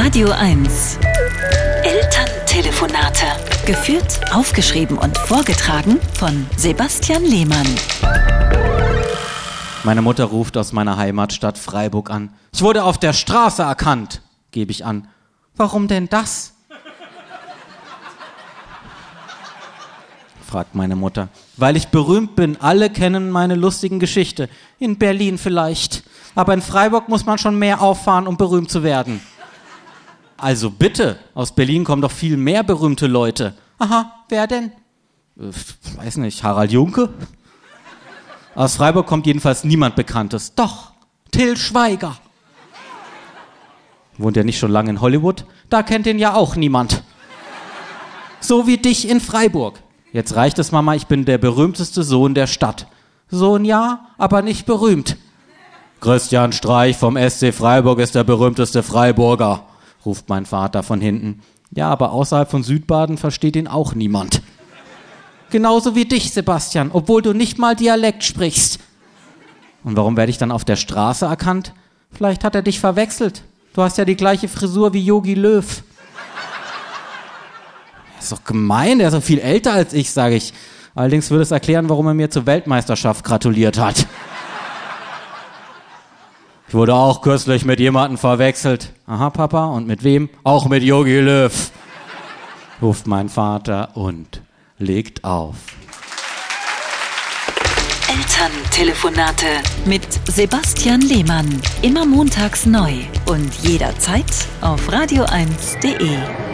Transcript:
Radio 1. Elterntelefonate. Geführt, aufgeschrieben und vorgetragen von Sebastian Lehmann. Meine Mutter ruft aus meiner Heimatstadt Freiburg an. Ich wurde auf der Straße erkannt, gebe ich an. Warum denn das? fragt meine Mutter. Weil ich berühmt bin. Alle kennen meine lustigen Geschichte. In Berlin vielleicht. Aber in Freiburg muss man schon mehr auffahren, um berühmt zu werden. Also bitte, aus Berlin kommen doch viel mehr berühmte Leute. Aha, wer denn? Äh, weiß nicht, Harald Junke? Aus Freiburg kommt jedenfalls niemand Bekanntes. Doch, Till Schweiger. Wohnt er nicht schon lange in Hollywood? Da kennt ihn ja auch niemand. So wie dich in Freiburg. Jetzt reicht es, Mama, ich bin der berühmteste Sohn der Stadt. Sohn ja, aber nicht berühmt. Christian Streich vom SC Freiburg ist der berühmteste Freiburger, ruft mein Vater von hinten. Ja, aber außerhalb von Südbaden versteht ihn auch niemand. Genauso wie dich, Sebastian, obwohl du nicht mal Dialekt sprichst. Und warum werde ich dann auf der Straße erkannt? Vielleicht hat er dich verwechselt. Du hast ja die gleiche Frisur wie Yogi Löw. Das ist doch gemein, der ist so viel älter als ich, sage ich. Allerdings würde es erklären, warum er mir zur Weltmeisterschaft gratuliert hat. Ich wurde auch kürzlich mit jemandem verwechselt. Aha, Papa, und mit wem? Auch mit Yogi Löw. Ruft mein Vater und legt auf. Elterntelefonate mit Sebastian Lehmann. Immer montags neu und jederzeit auf radio1.de.